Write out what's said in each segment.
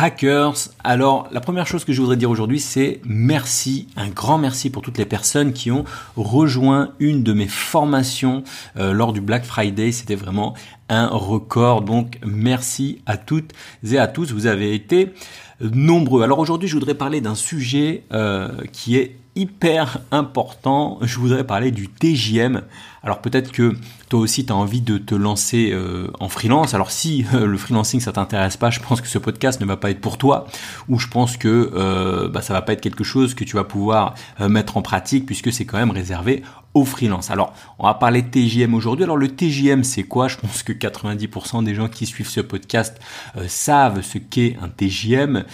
Hackers. Alors, la première chose que je voudrais dire aujourd'hui, c'est merci, un grand merci pour toutes les personnes qui ont rejoint une de mes formations euh, lors du Black Friday. C'était vraiment un record. Donc, merci à toutes et à tous. Vous avez été nombreux. Alors aujourd'hui, je voudrais parler d'un sujet euh, qui est hyper important. Je voudrais parler du TJM. Alors peut-être que toi aussi tu as envie de te lancer euh, en freelance. Alors si euh, le freelancing ça t'intéresse pas, je pense que ce podcast ne va pas être pour toi ou je pense que euh, bah, ça va pas être quelque chose que tu vas pouvoir euh, mettre en pratique puisque c'est quand même réservé aux freelance. Alors on va parler de TJM aujourd'hui. Alors le TJM c'est quoi? Je pense que 90% des gens qui suivent ce podcast savent ce qu'est un TJM.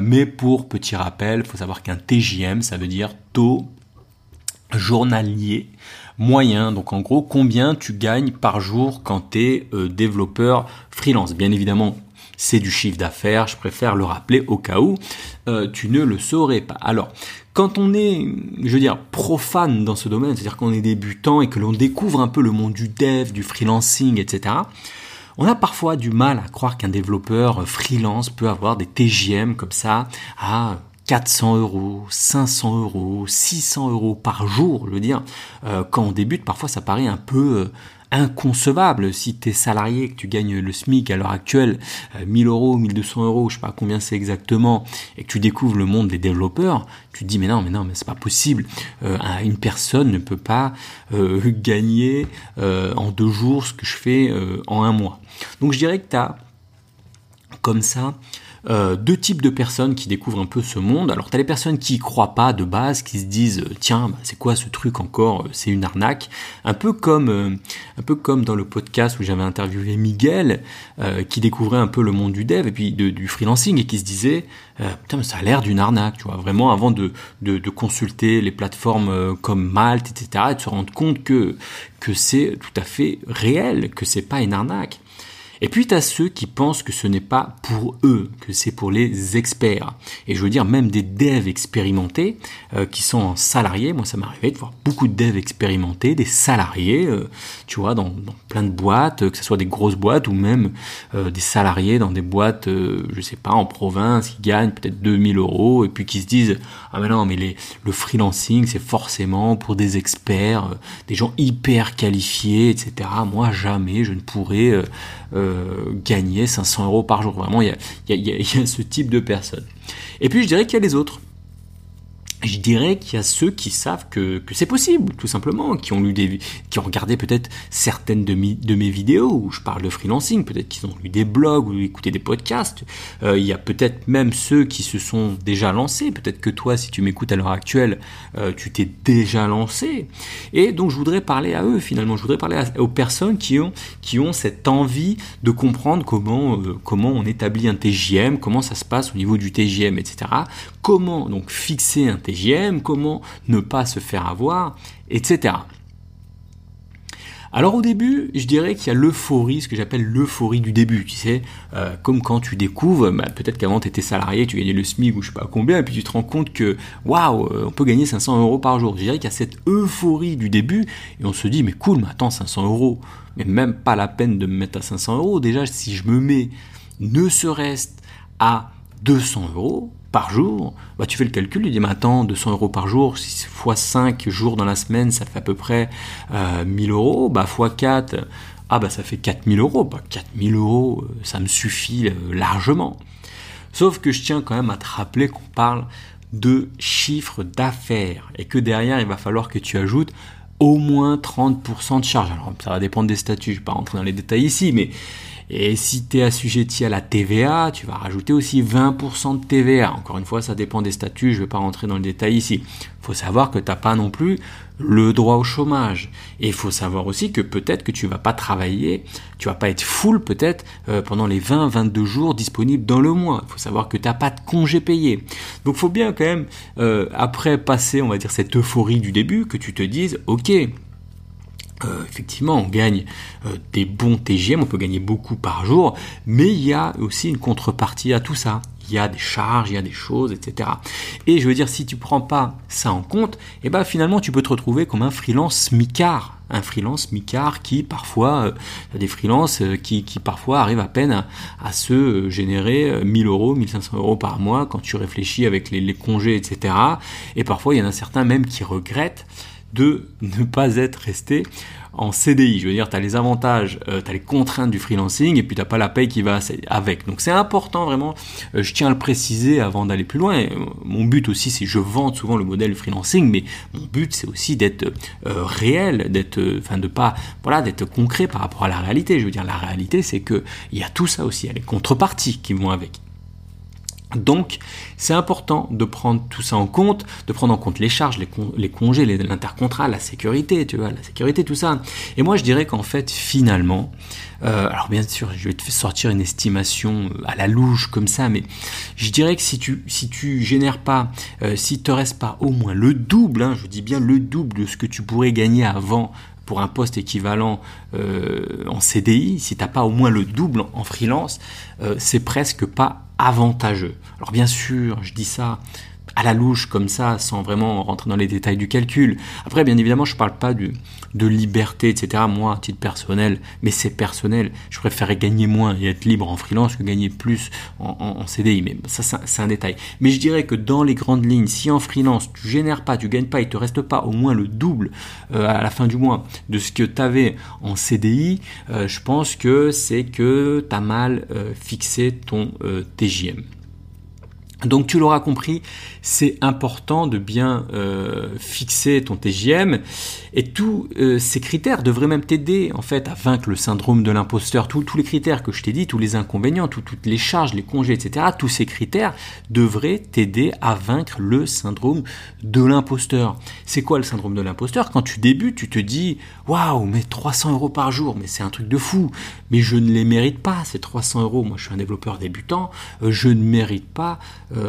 mais pour petit rappel, il faut savoir qu'un TJM ça veut dire taux journalier moyen. Donc en gros, combien tu gagnes par jour quand tu es euh, développeur freelance? Bien évidemment, c'est du chiffre d'affaires, je préfère le rappeler au cas où euh, tu ne le saurais pas. Alors, quand on est, je veux dire, profane dans ce domaine, c'est-à-dire qu'on est débutant et que l'on découvre un peu le monde du dev, du freelancing, etc., on a parfois du mal à croire qu'un développeur freelance peut avoir des TGM comme ça à 400 euros, 500 euros, 600 euros par jour, je veux dire, euh, quand on débute, parfois ça paraît un peu euh, inconcevable. Si tu es salarié, que tu gagnes le SMIC à l'heure actuelle, 1000 euh, euros, 1200 euros, je sais pas combien c'est exactement, et que tu découvres le monde des développeurs, tu te dis mais non, mais non, mais c'est pas possible. une personne ne peut pas gagner en deux jours ce que je fais en un mois. Donc je dirais que tu as comme ça euh, deux types de personnes qui découvrent un peu ce monde. Alors tu as les personnes qui y croient pas de base, qui se disent euh, tiens bah, c'est quoi ce truc encore, euh, c'est une arnaque. Un peu comme un peu comme dans le podcast où j'avais interviewé Miguel qui découvrait un peu le monde du dev et puis du freelancing et qui se disait putain ça a l'air d'une arnaque, tu vois vraiment avant de, de, de consulter les plateformes comme Malte etc et de se rendre compte que que c'est tout à fait réel, que c'est pas une arnaque. Et puis tu as ceux qui pensent que ce n'est pas pour eux, que c'est pour les experts. Et je veux dire même des devs expérimentés euh, qui sont salariés. Moi ça m'est arrivé de voir beaucoup de devs expérimentés, des salariés, euh, tu vois, dans, plein de boîtes, que ce soit des grosses boîtes ou même euh, des salariés dans des boîtes, je sais pas, en province, qui gagnent peut-être 2000 euros et puis qui se disent ah mais non mais le freelancing c'est forcément pour des experts, des gens hyper qualifiés, etc. Moi jamais je ne pourrais euh, gagner 500 euros par jour. Vraiment, il y a, y, a, ce type de personnes. Et puis je dirais qu'il y a les autres je dirais qu'il y a ceux qui savent que, c'est possible, tout simplement, qui ont lu des, qui ont regardé peut-être certaines de, mes vidéos où je parle de freelancing, peut-être qu'ils ont lu des blogs ou écouté des podcasts. Euh, il y a peut-être même ceux qui se sont déjà lancés. Peut-être que toi, si tu m'écoutes à l'heure actuelle, euh, tu t'es déjà lancé. Et donc, je voudrais parler à eux finalement. Je voudrais parler aux personnes qui ont, qui ont cette envie de comprendre comment, euh, comment on établit un TGM, comment ça se passe au niveau du TGM, etc. Comment donc fixer un TGM comment ne pas se faire avoir, etc. Alors au début, je dirais qu'il y a l'euphorie, ce que j'appelle l'euphorie du début, tu sais, euh, comme quand tu découvres, bah, peut-être qu'avant tu étais salarié, tu gagnais le SMIC ou je sais pas combien, et puis tu te rends compte que waouh, euh, on peut gagner 500 euros par jour. Je dirais qu'il y a cette euphorie du début, et on se dit mais cool, mais attends 500 euros, mais même pas la peine de me mettre à 500 euros. Déjà si je me mets ne serait-ce à 200 euros, par jour, bah, tu fais le calcul, tu dis, mais attends, 200 euros par jour, fois 5 jours dans la semaine, ça fait à peu près euh, 1000 euros, bah, fois 4, ah bah ça fait 4000 euros, bah 4000 euros, euh, ça me suffit euh, largement. Sauf que je tiens quand même à te rappeler qu'on parle de chiffre d'affaires et que derrière, il va falloir que tu ajoutes au moins 30% de charge. Alors ça va dépendre des statuts, je ne vais pas rentrer dans les détails ici, mais Et si tu es assujetti à la TVA, tu vas rajouter aussi 20% de TVA. Encore une fois, ça dépend des statuts, je ne vais pas rentrer dans le détail ici. Il faut savoir que tu n'as pas non plus le droit au chômage. Et il faut savoir aussi que peut-être que tu vas pas travailler, tu vas pas être full peut-être euh, pendant les 20-22 jours disponibles dans le mois. Il faut savoir que tu n'as pas de congé payé. Donc il faut bien quand même, euh, après passer, on va dire, cette euphorie du début, que tu te dises, ok, euh, effectivement, on gagne des bons TGM, on peut gagner beaucoup par jour, mais il y a aussi une contrepartie à tout ça il y a des charges, il y a des choses, etc. Et je veux dire, si tu prends pas ça en compte, eh ben finalement tu peux te retrouver comme un freelance micard, un freelance micard qui parfois, euh, des freelances euh, qui, qui, parfois arrivent à peine à, se euh, générer 1000 euros, 1500 euros par mois quand tu réfléchis avec les, les congés, etc. Et parfois il y en a certains même qui regrettent de ne pas être resté en CDI. Je veux dire, tu as les avantages, euh, tu as les contraintes du freelancing et puis tu pas la paye qui va avec. Donc c'est important vraiment, euh, je tiens à le préciser avant d'aller plus loin. Mon but aussi, c'est je vends souvent le modèle freelancing, mais mon but c'est aussi d'être euh, réel, d'être, enfin de pas, voilà, d'être concret par rapport à la réalité. Je veux dire, la réalité c'est que il y a tout ça aussi, il y a les contreparties qui vont avec. Donc, c'est important de prendre tout ça en compte, de prendre en compte les charges, les, congés, l'intercontrat, la sécurité, tu vois, la sécurité, tout ça. Et moi, je dirais qu'en fait, finalement, euh, alors bien sûr, je vais te sortir une estimation euh, à la louche comme ça, mais je dirais que si tu si tu génères pas, euh, si te reste pas au moins le double, hein, je dis bien le double de ce que tu pourrais gagner avant pour un poste équivalent en CDI, si t'as pas au moins le double en freelance, c'est presque pas avantageux. Alors bien sûr, je dis ça à la louche comme ça, sans vraiment rentrer dans les détails du calcul. Après, bien évidemment, je ne parle pas de, liberté, etc. Moi, à titre personnel, mais c'est personnel. Je préférerais gagner moins et être libre en freelance que gagner plus en, CDI. Mais ça, c'est un détail. Mais je dirais que dans les grandes lignes, si en freelance, tu génères pas, tu gagnes pas, il te reste pas au moins le double euh, à la fin du mois de ce que tu avais en CDI, euh, je pense que c'est que tu as mal euh, fixé ton TJM. Donc tu l'auras compris, c'est important de bien euh, fixer ton TGM et tous euh, ces critères devraient même t'aider en fait à vaincre le syndrome de l'imposteur. Tous, les critères que je t'ai dit, tous les inconvénients, toutes les charges, les congés, etc. Tous ces critères devraient t'aider à vaincre le syndrome de l'imposteur. C'est quoi le syndrome de l'imposteur? Quand tu débutes, tu te dis waouh, mais 300 euros par jour, mais c'est un truc de fou. Mais je ne les mérite pas ces 300 euros. Moi, je suis un développeur débutant, euh, je ne mérite pas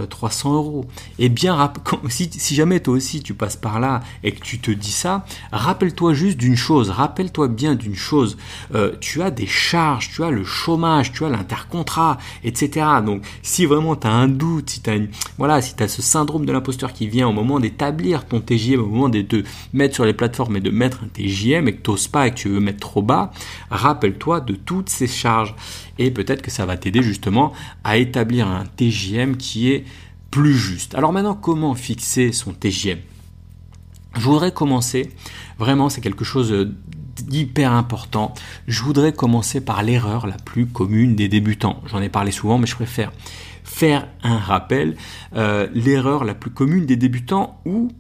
300 euh, euros. Et bien, si, si jamais toi aussi tu passes par là et que tu te dis ça, rappelle-toi juste d'une chose, rappelle-toi bien d'une chose. Euh, tu as des charges, tu as le chômage, tu as l'intercontrat, etc. Donc, si vraiment tu as un doute, si tu as, voilà, si as ce syndrome de l'imposteur qui vient au moment d'établir ton TJM, au moment de te mettre sur les plateformes et de mettre un TJM et que tu n'oses pas et que tu veux mettre trop bas, rappelle-toi de toutes ces charges et peut-être que ça va t'aider justement à établir un TJM qui est plus juste. Alors maintenant, comment fixer son TJM Je voudrais commencer, vraiment c'est quelque chose d'hyper important, je voudrais commencer par l'erreur la plus commune des débutants. J'en ai parlé souvent, mais je préfère faire un rappel. Euh, l'erreur la plus commune des débutants ou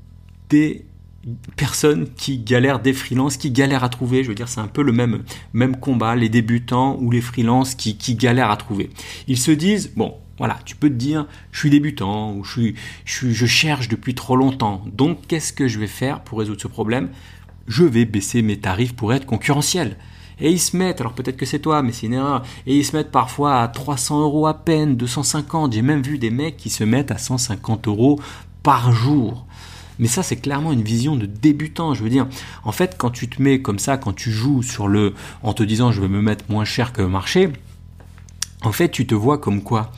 des personnes qui galèrent des freelances, qui galèrent à trouver. Je veux dire, c'est un peu le même, même combat, les débutants ou les freelances qui galèrent à trouver. Ils se disent, bon, voilà, tu peux te dire, je suis débutant ou je, suis, je, cherche depuis trop longtemps. Donc, qu'est-ce que je vais faire pour résoudre ce problème? Je vais baisser mes tarifs pour être concurrentiel. Et ils se mettent, alors peut-être que c'est toi, mais c'est une erreur, et ils se mettent parfois à 300 euros à peine, 250. J'ai même vu des mecs qui se mettent à 150 euros par jour. Mais ça, c'est clairement une vision de débutant. Je veux dire, en fait, quand tu te mets comme ça, quand tu joues sur le, en te disant je vais me mettre moins cher que le marché, en fait, tu te vois comme quoi?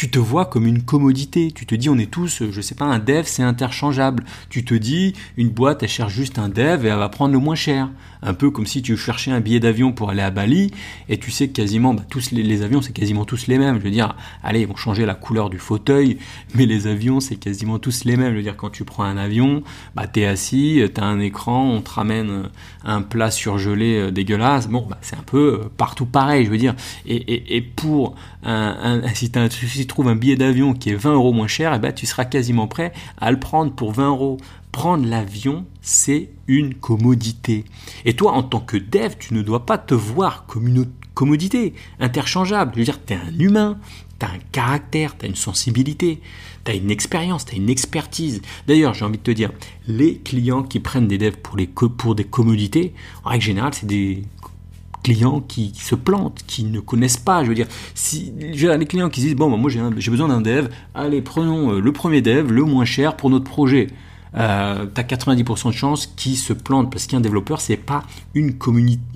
Tu te vois comme une commodité. Tu te dis, on est tous, je sais pas, un dev, c'est interchangeable. Tu te dis, une boîte, elle cherche juste un dev et elle va prendre le moins cher un peu comme si tu cherchais un billet d'avion pour aller à Bali et tu sais quasiment bah, tous les, avions c'est quasiment tous les mêmes. Je veux dire, allez, ils vont changer la couleur du fauteuil, mais les avions c'est quasiment tous les mêmes. Je veux dire, quand tu prends un avion, bah t'es assis, t'as un écran, on te ramène un plat surgelé euh, dégueulasse. Bon, bah, c'est un peu euh, partout pareil. Je veux dire, et, et, pour un, un si, si trouve un billet d'avion qui est 20 euros moins cher, eh ben, tu seras quasiment prêt à le prendre pour 20 euros. Prendre l'avion, c'est une commodité. Et toi, en tant que dev, tu ne dois pas te voir comme une commodité interchangeable. Je veux dire, tu es un humain, tu as un caractère, tu as une sensibilité, tu as une expérience, tu une expertise. D'ailleurs, j'ai envie de te dire, les clients qui prennent des devs pour, les, pour des commodités, en règle générale, c'est des clients qui, se plantent, qui ne connaissent pas. Je veux dire, si j'ai les clients qui disent bon, bah, moi j'ai besoin d'un dev, allez prenons euh, le premier dev, le moins cher pour notre projet. Euh, tu as 90% de chances qu'il se plante parce qu'un développeur c'est pas une,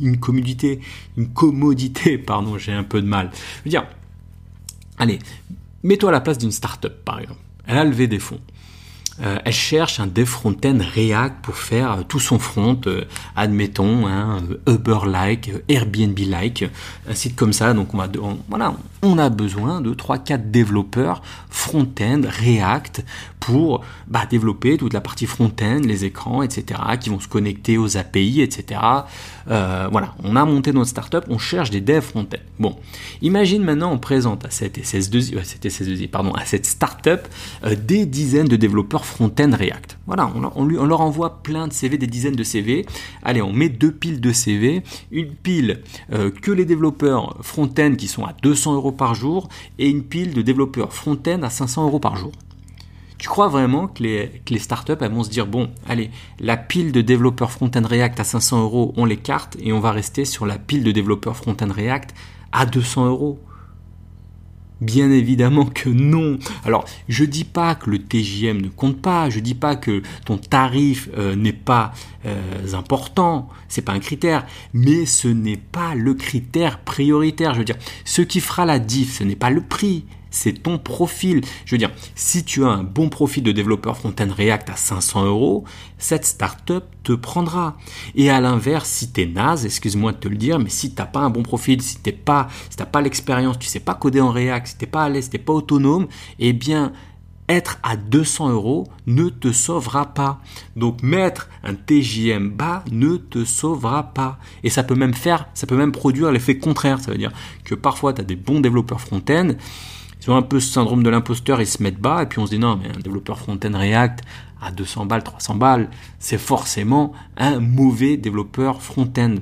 une commodité, une commodité, pardon, j'ai un peu de mal. Je veux dire, allez, mets-toi à la place d'une startup par exemple. Elle a levé des fonds. Euh, elle cherche un dev front-end React pour faire euh, tout son front, euh, admettons, hein, Uber-like, Airbnb-like, un site comme ça. Donc voilà, on a besoin de 3-4 développeurs front-end React pour bah, développer toute la partie front-end, les écrans, etc., qui vont se connecter aux API, etc. voilà, on a monté notre startup, on cherche des devs front-end. Bon, imagine maintenant on présente à cette SS2I, SS2I pardon, à cette startup des dizaines de développeurs front-end React. Voilà, on, leur envoie plein de CV, des dizaines de CV. Allez, on met deux piles de CV. Une pile euh, que les développeurs front-end qui sont à 200 euros par jour et une pile de développeurs front-end à 500 euros par jour. Tu crois vraiment que les, startups vont se dire bon, allez, la pile de développeurs front-end React à 500 euros, on les carte et on va rester sur la pile de développeurs front-end React à 200 euros? Bien évidemment que non. Alors, je dis pas que le TJM ne compte pas, je dis pas que ton tarif euh, n'est pas euh, important, c'est pas un critère, mais ce n'est pas le critère prioritaire. Je veux dire, ce qui fera la diff, ce n'est pas le prix, c'est ton profil. Je veux dire, si tu as un bon profil de développeur front-end React à 500 euros, cette startup te prendra. Et à l'inverse, si tu es naze, excuse-moi de te le dire, mais si tu n'as pas un bon profil, si tu pas, si pas l'expérience, tu sais pas coder en React, si tu pas à l'aise, si tu pas autonome, eh bien, être à 200 euros ne te sauvera pas. Donc mettre un TJM bas ne te sauvera pas. Et ça peut même faire, ça peut même produire l'effet contraire. Ça veut dire que parfois tu as des bons développeurs front-end ils ont un peu ce syndrome de l'imposteur, ils se mettent bas, et puis on se dit non, mais un développeur front-end React à 200 balles, 300 balles, c'est forcément un mauvais développeur front-end.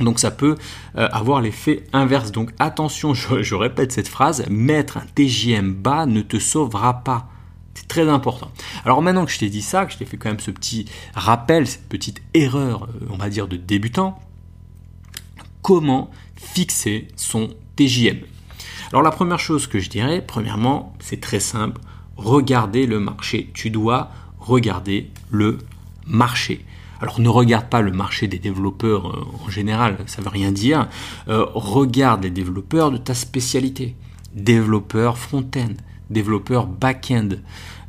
Donc ça peut euh, avoir l'effet inverse. Donc attention, je, répète cette phrase, mettre un TJM bas ne te sauvera pas. C'est très important. Alors maintenant que je t'ai dit ça, que je t'ai fait quand même ce petit rappel, cette petite erreur, euh, on va dire, de débutant, comment fixer son TJM alors la première chose que je dirais, premièrement, c'est très simple, regarder le marché. Tu dois regarder le marché. Alors ne regarde pas le marché des développeurs euh, en général, ça veut rien dire. Euh, regarde les développeurs de ta spécialité. Développeur front-end, développeur back-end.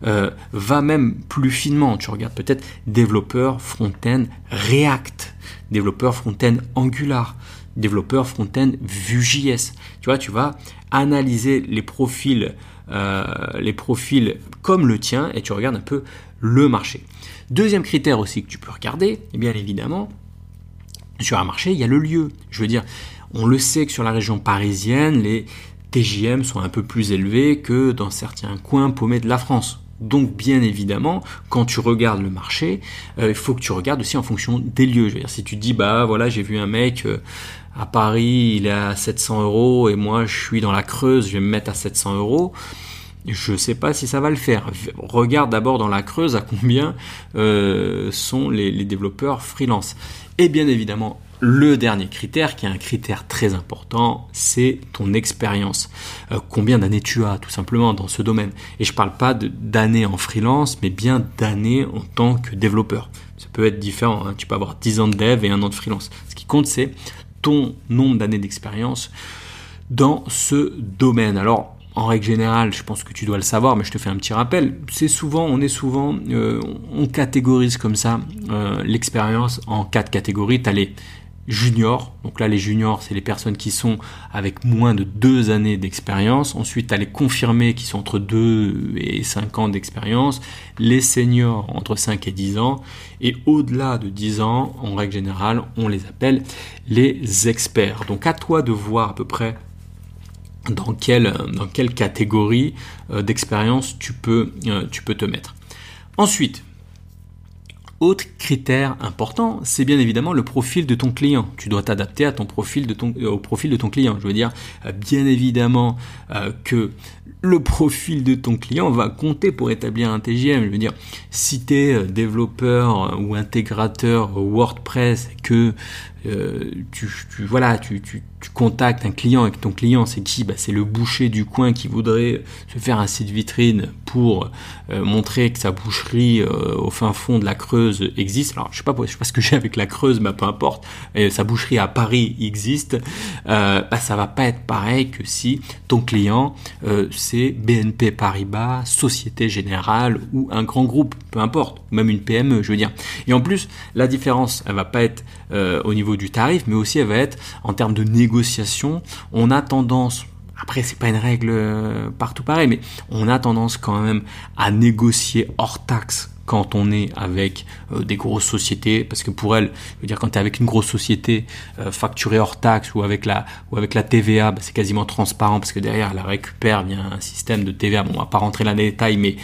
Euh, va même plus finement, tu regardes peut-être développeur front-end React, développeur front-end Angular, développeur front-end Vue.js. Tu vois, tu vas analyser les profils, euh, les profils comme le tien et tu regardes un peu le marché. Deuxième critère aussi que tu peux regarder, et eh bien évidemment, sur un marché, il y a le lieu. Je veux dire, on le sait que sur la région parisienne, les TJM sont un peu plus élevés que dans certains coins paumés de la France. Donc bien évidemment, quand tu regardes le marché, euh, il faut que tu regardes aussi en fonction des lieux. Je veux dire, si tu dis bah voilà j'ai vu un mec euh, à Paris il est à 700 euros et moi je suis dans la Creuse, je vais me mettre à 700 euros. Je ne sais pas si ça va le faire. Regarde d'abord dans la Creuse à combien euh, sont les, développeurs freelance. Et bien évidemment, le dernier critère, qui est un critère très important, c'est ton expérience. Euh, combien d'années tu as, tout simplement, dans ce domaine. Et je ne parle pas d'années en freelance, mais bien d'années en tant que développeur. Ça peut être différent. Hein. Tu peux avoir 10 ans de dev et un an de freelance. Ce qui compte, c'est ton nombre d'années d'expérience dans ce domaine. Alors, en règle générale, je pense que tu dois le savoir, mais je te fais un petit rappel. C'est souvent, on est souvent, euh, on catégorise comme ça euh, l'expérience en quatre catégories. Juniors. Donc là, les juniors, c'est les personnes qui sont avec moins de deux années d'expérience. Ensuite, tu as les confirmés qui sont entre 2 et 5 ans d'expérience. Les seniors entre 5 et 10 ans. Et au-delà de 10 ans, en règle générale, on les appelle les experts. Donc à toi de voir à peu près dans quelle, catégorie d'expérience tu peux, tu peux te mettre. Ensuite, autre critère important, c'est bien évidemment le profil de ton client. Tu dois t'adapter ton, au profil de ton client. Je veux dire, euh, bien évidemment euh, que le profil de ton client va compter pour établir un TGM. Je veux dire, si tu es euh, développeur ou intégrateur WordPress, que tu, tu, contactes un client et que ton client c'est qui bah, C'est le boucher du coin qui voudrait se faire un site vitrine pour euh, montrer que sa boucherie euh, au fin fond de la Creuse existe. Alors je sais pas, je sais pas ce que j'ai avec la Creuse, mais peu importe. Sa boucherie à Paris existe. Euh, bah, ça va pas être pareil que si ton client euh, c'est BNP Paribas, Société Générale ou un grand groupe, peu importe, même une PME, je veux dire. Et en plus, la différence, elle va pas être au niveau du tarif, mais aussi elle va être en termes de négociation négociation, on a tendance, après c'est pas une règle euh, partout pareil, mais on a tendance quand même à négocier hors taxe quand on est avec euh, des grosses sociétés, parce que pour elles, je veux dire, quand tu es avec une grosse société euh, facturée hors taxe ou avec la, ou avec la TVA, bah, c'est quasiment transparent, parce que derrière, elle récupère via un système de TVA. Bon, on va pas rentrer là dans les détails, mais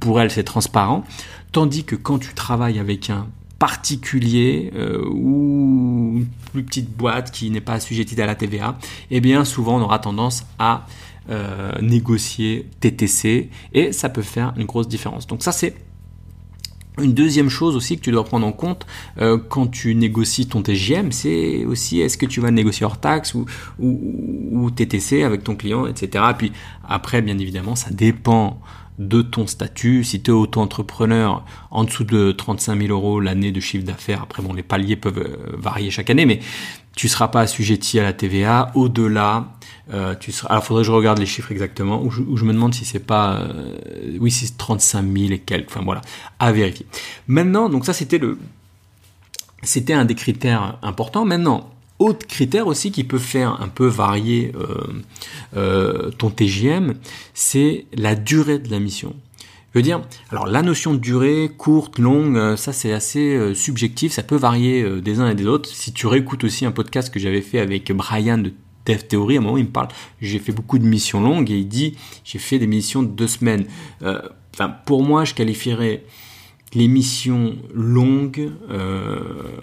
pour elle, c'est transparent. Tandis que quand tu travailles avec un particulier euh, ou une plus petite boîte qui n'est pas assujettie à la TVA, eh bien souvent on aura tendance à euh, négocier TTC et ça peut faire une grosse différence. Donc ça c'est une deuxième chose aussi que tu dois prendre en compte euh, quand tu négocies ton TGM, c'est aussi est-ce que tu vas négocier hors taxe ou, ou, TTC avec ton client, etc. Et puis après, bien évidemment, ça dépend de ton statut. Si tu es auto-entrepreneur, en dessous de 35 000 euros l'année de chiffre d'affaires, après bon, les paliers peuvent euh, varier chaque année, mais tu seras pas assujetti à la TVA. Au-delà, euh, tu. Alors, faudrait que je regarde les chiffres exactement, ou je, me demande si c'est pas, euh, oui, c'est 35 000 et quelques. Enfin voilà, à vérifier. Maintenant, donc ça c'était le, c'était un des critères importants. Maintenant, autre critère aussi qui peut faire un peu varier euh, euh, ton TGM, c'est la durée de la mission. Je veux dire, alors la notion de durée, courte, longue, ça c'est assez subjectif, ça peut varier des uns et des autres. Si tu réécoutes aussi un podcast que j'avais fait avec Brian de Dev à un moment il me parle, j'ai fait beaucoup de missions longues et il dit, j'ai fait des missions de deux semaines. Enfin, pour moi, je qualifierais les missions longues, euh,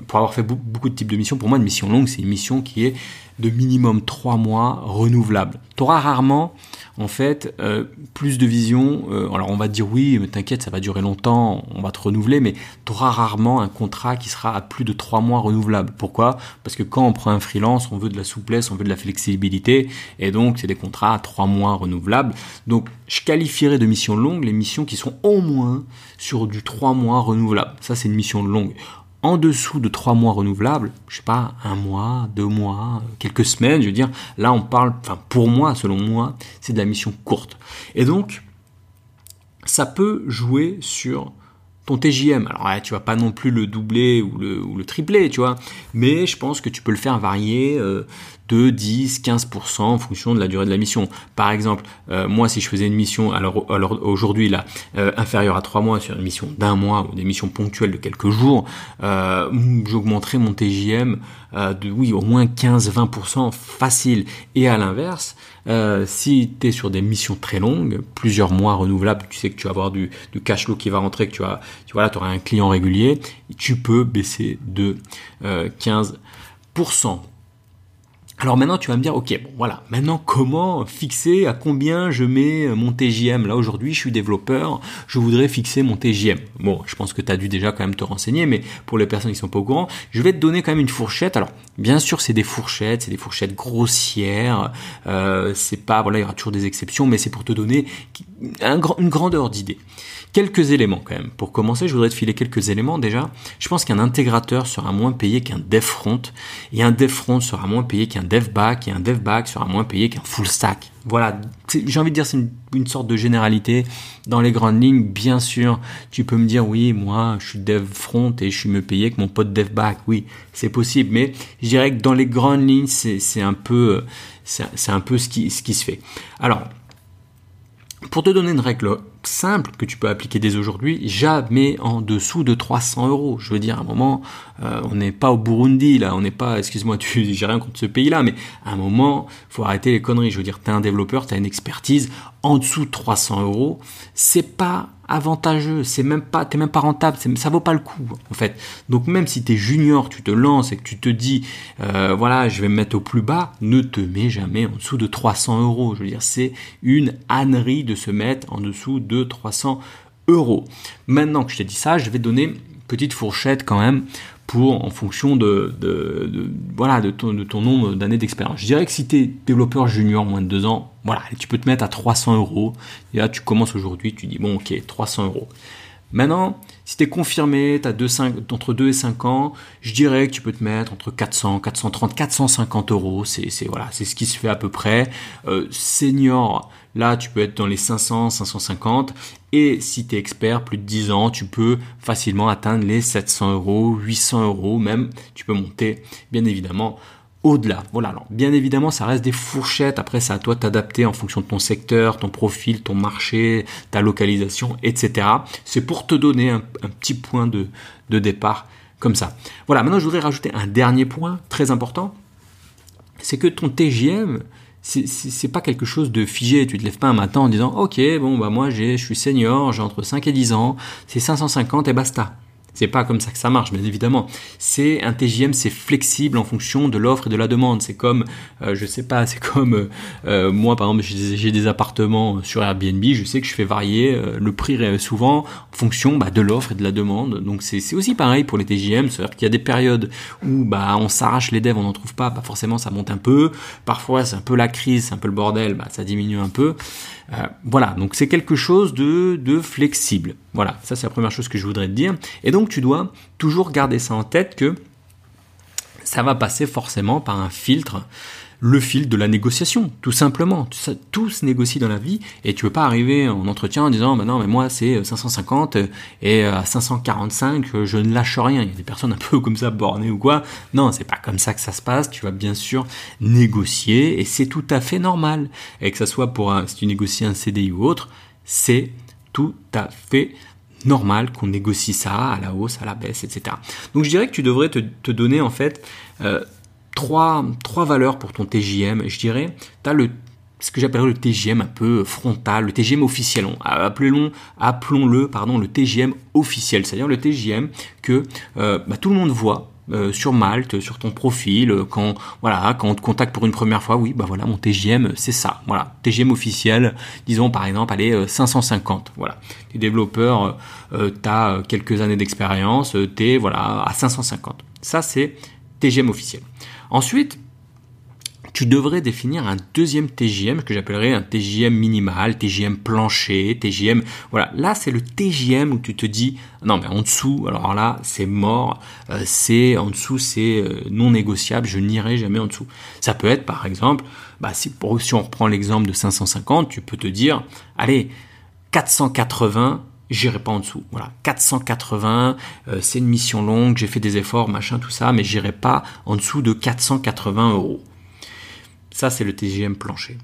pour avoir fait beaucoup de types de missions, pour moi une mission longue c'est une mission qui est de minimum trois mois renouvelable. Tu auras rarement en fait euh, plus de vision. Euh, alors on va dire oui, mais t'inquiète, ça va durer longtemps, on va te renouveler, mais tu auras rarement un contrat qui sera à plus de trois mois renouvelable. Pourquoi? Parce que quand on prend un freelance, on veut de la souplesse, on veut de la flexibilité, et donc c'est des contrats à trois mois renouvelables. Donc je qualifierais de mission longue les missions qui sont au moins sur du trois mois renouvelable. Ça c'est une mission longue en dessous de trois mois renouvelables, je sais pas, un mois, deux mois, quelques semaines, je veux dire, là on parle, enfin pour moi, selon moi, c'est de la mission courte. Et donc, ça peut jouer sur ton TJM. Alors tu vas pas non plus le doubler ou le, ou le tripler, tu vois, mais je pense que tu peux le faire varier euh, de 10, 15% en fonction de la durée de la mission. Par exemple, euh, moi si je faisais une mission, alors, aujourd'hui là, euh, inférieure à 3 mois sur une mission d'un mois ou des missions ponctuelles de quelques jours, euh, j'augmenterais mon TJM de oui au moins 15-20% facile. Et à l'inverse, si tu es sur des missions très longues, plusieurs mois renouvelables, tu sais que tu vas avoir du, cash flow qui va rentrer, que tu vas, tu vois auras un client régulier, tu peux baisser de 15%. Alors maintenant, tu vas me dire, ok, bon voilà, maintenant comment fixer à combien je mets mon TJM Là aujourd'hui, je suis développeur, je voudrais fixer mon TJM. Bon, je pense que tu as dû déjà quand même te renseigner, mais pour les personnes qui sont pas au courant, je vais te donner quand même une fourchette. Alors, bien sûr, c'est des fourchettes, c'est des fourchettes grossières, euh, c'est pas, voilà, il y aura toujours des exceptions, mais c'est pour te donner une grandeur d'idée. Quelques éléments quand même. Pour commencer, je voudrais te filer quelques éléments. Déjà, je pense qu'un intégrateur sera moins payé qu'un dev front, et un dev front sera moins payé qu'un dev back, et un dev back sera moins payé qu'un full stack. Voilà, j'ai envie de dire c'est une, sorte de généralité. Dans les grandes lignes, bien sûr, tu peux me dire oui, moi je suis dev front et je suis mieux payé que mon pote dev back. Oui, c'est possible, mais je dirais que dans les grandes lignes, c'est un peu, c'est un peu ce ce qui se fait. Alors, pour te donner une règle simple que tu peux appliquer dès aujourd'hui, jamais en dessous de 300 euros. Je veux dire, à un moment, euh, on n'est pas au Burundi là, on n'est pas, excuse-moi, tu, j'ai rien contre ce pays-là, mais à un moment, faut arrêter les conneries. Je veux dire, t'es un développeur, t'as une expertise en dessous de 300 euros, c'est pas avantageux, c'est même pas, t'es même pas rentable, ça vaut pas le coup en fait. Donc même si t'es junior, tu te lances et que tu te dis, euh, voilà, je vais me mettre au plus bas, ne te mets jamais en dessous de 300 euros. Je veux dire, c'est une ânnerie de se mettre en dessous de 300 euros. Maintenant que je t'ai dit ça, je vais donner petite fourchette quand même pour en fonction de, de, voilà de ton, de ton nombre d'années d'expérience. Je dirais que si tu es développeur junior moins de deux ans, voilà, tu peux te mettre à 300 euros. Et là, tu commences aujourd'hui, tu dis bon, ok, 300 euros. Maintenant, si tu es confirmé, tu as entre 2 et 5 ans, je dirais que tu peux te mettre entre 400, 430, 450 euros. C'est voilà, c'est ce qui se fait à peu près. Euh, senior, là, tu peux être dans les 500, 550. Et si tu es expert, plus de 10 ans, tu peux facilement atteindre les 700 euros, 800 euros même. Tu peux monter, bien évidemment, au-delà. Voilà, alors bien évidemment, ça reste des fourchettes. Après, c'est à toi de en fonction de ton secteur, ton profil, ton marché, ta localisation, etc. C'est pour te donner un, petit point de, de départ comme ça. Voilà, maintenant je voudrais rajouter un dernier point très important. C'est que ton TGM, c'est pas quelque chose de figé. Tu te lèves pas un matin en disant Ok, bon, bah moi je suis senior, j'ai entre 5 et 10 ans, c'est 550 et basta. C'est pas comme ça que ça marche, bien évidemment. C'est un TJM, c'est flexible en fonction de l'offre et de la demande. C'est comme, euh, je sais pas, c'est comme euh, euh, moi par exemple, j'ai des, appartements sur Airbnb, je sais que je fais varier le prix souvent en fonction bah, de l'offre et de la demande. Donc c'est aussi pareil pour les TJM, c'est-à-dire qu'il y a des périodes où bah on s'arrache les devs, on n'en trouve pas, bah forcément ça monte un peu. Parfois c'est un peu la crise, c'est un peu le bordel, bah ça diminue un peu. Euh, voilà, donc c'est quelque chose de, de flexible. Voilà, ça c'est la première chose que je voudrais te dire. Et donc tu dois toujours garder ça en tête que ça va passer forcément par un filtre le fil de la négociation, tout simplement. Tout se négocie dans la vie et tu veux pas arriver en entretien en disant bah non mais moi c'est 550 euh, et euh, à 545 euh, je ne lâche rien. Il y a des personnes un peu comme ça bornées ou quoi. Non, c'est pas comme ça que ça se passe. Tu vas bien sûr négocier et c'est tout à fait normal. Et que ça soit pour un, si tu négocies un CDI ou autre, c'est tout à fait normal qu'on négocie ça à la hausse, à la baisse, etc. Donc je dirais que tu devrais te, donner en fait trois, trois valeurs pour ton TJM. Je dirais, tu as le ce que j'appellerais le TGM un peu frontal, le TGM officiel. Appelons-le, appelons-le, pardon, le TGM officiel, c'est-à-dire le TGM que euh, bah, tout le monde voit. Euh, sur Malte, sur ton profil, quand voilà, quand on te contacte pour une première fois, oui, bah voilà, mon TGM, c'est ça, voilà, TGM officiel, disons par exemple, allez, 550, voilà. Tu es développeur, euh, tu as quelques années d'expérience, tu es voilà à 550. Ça c'est TGM officiel. Ensuite, tu devrais définir un deuxième TJM, que j'appellerais un TJM minimal, TJM plancher, TJM, voilà. Là, c'est le TJM où tu te dis, non, mais en dessous, alors là, c'est mort, euh, c'est, en dessous, c'est euh, non négociable, je n'irai jamais en dessous. Ça peut être, par exemple, bah, si, on reprend l'exemple de 550, tu peux te dire, allez, 480, j'irai pas en dessous. Voilà, 480, euh, c'est une mission longue, j'ai fait des efforts, machin, tout ça, mais j'irai pas en dessous de 480 euros. Ça, c'est le TGM plancher.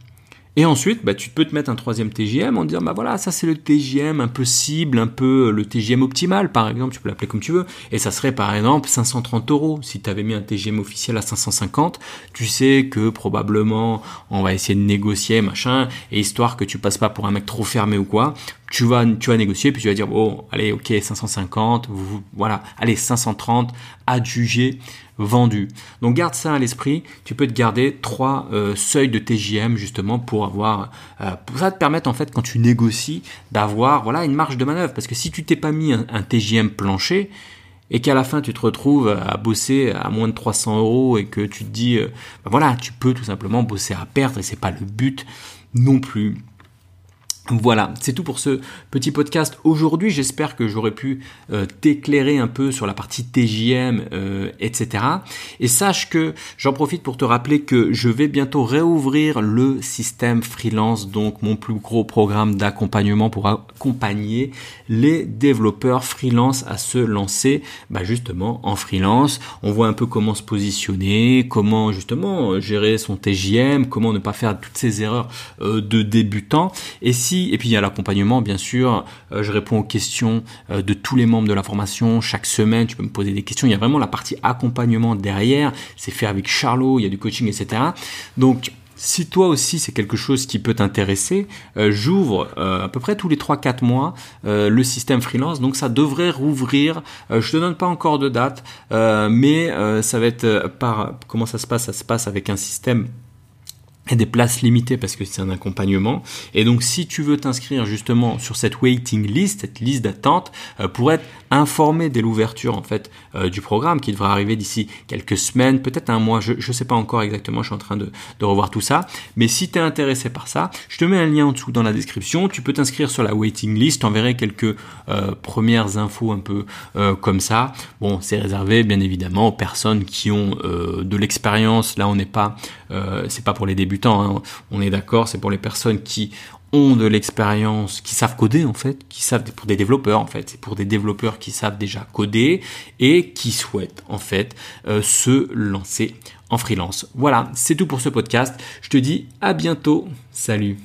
Et ensuite, bah, tu peux te mettre un troisième TGM en disant, bah voilà, ça c'est le TGM un peu cible, un peu le TGM optimal, par exemple, tu peux l'appeler comme tu veux. Et ça serait par exemple 530 euros. Si tu avais mis un TGM officiel à 550, tu sais que probablement on va essayer de négocier, machin, et histoire que tu passes pas pour un mec trop fermé ou quoi, tu vas, tu vas négocier, puis tu vas dire, bon, allez, ok, 550, vous, voilà, allez, 530, adjugé, vendu. Donc garde ça à l'esprit, tu peux te garder trois euh, seuils de TJM justement pour avoir, euh, pour ça te permettre en fait quand tu négocies d'avoir, voilà, une marge de manœuvre, parce que si tu t'es pas mis un, un TJM plancher, et qu'à la fin tu te retrouves à bosser à moins de 300 euros et que tu te dis, euh, ben voilà, tu peux tout simplement bosser à perdre et c'est pas le but non plus. Voilà, c'est tout pour ce petit podcast aujourd'hui. J'espère que j'aurais pu euh, t'éclairer un peu sur la partie TJM, euh, etc. Et sache que j'en profite pour te rappeler que je vais bientôt réouvrir le système freelance, donc mon plus gros programme d'accompagnement pour accompagner les développeurs freelance à se lancer bah, justement en freelance. On voit un peu comment se positionner, comment justement gérer son TJM, comment ne pas faire toutes ces erreurs euh, de débutant. Et puis il y a l'accompagnement bien sûr. je réponds aux questions de tous les membres de la formation chaque semaine. Tu peux me poser des questions. Il y a vraiment la partie accompagnement derrière. C'est fait avec Charlot. Il y a du coaching, etc. Donc si toi aussi c'est quelque chose qui peut t'intéresser, euh, j'ouvre euh, à peu près tous les 3-4 mois euh, le système freelance, donc ça devrait rouvrir. je te donne pas encore de date, mais ça va être par comment ça se passe? Ça se passe avec un système et des places limitées parce que c'est un accompagnement. Et donc si tu veux t'inscrire justement sur cette waiting list, cette liste d'attente, euh, pour être informé dès l'ouverture en fait euh, du programme qui devrait arriver d'ici quelques semaines, peut-être un mois, je ne sais pas encore exactement, je suis en train de, revoir tout ça. Mais si tu es intéressé par ça, je te mets un lien en dessous dans la description. Tu peux t'inscrire sur la waiting list, t'enverrai quelques euh, premières infos un peu comme ça. Bon, c'est réservé bien évidemment aux personnes qui ont de l'expérience. Là, on n'est pas, c'est pas pour les débuts Hein. on est d'accord, c'est pour les personnes qui ont de l'expérience, qui savent coder en fait, qui savent pour des développeurs en fait, c'est pour des développeurs qui savent déjà coder et qui souhaitent en fait euh, se lancer en freelance. Voilà, c'est tout pour ce podcast. Je te dis à bientôt. Salut.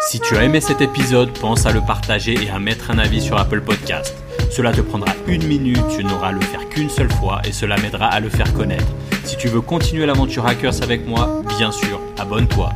Si tu as aimé cet épisode, pense à le partager et à mettre un avis sur Apple Podcast. Cela te prendra une minute, tu n'auras à le faire qu'une seule fois et cela m'aidera à le faire connaître. Si tu veux continuer l'aventure Hackers avec moi, bien sûr, abonne-toi.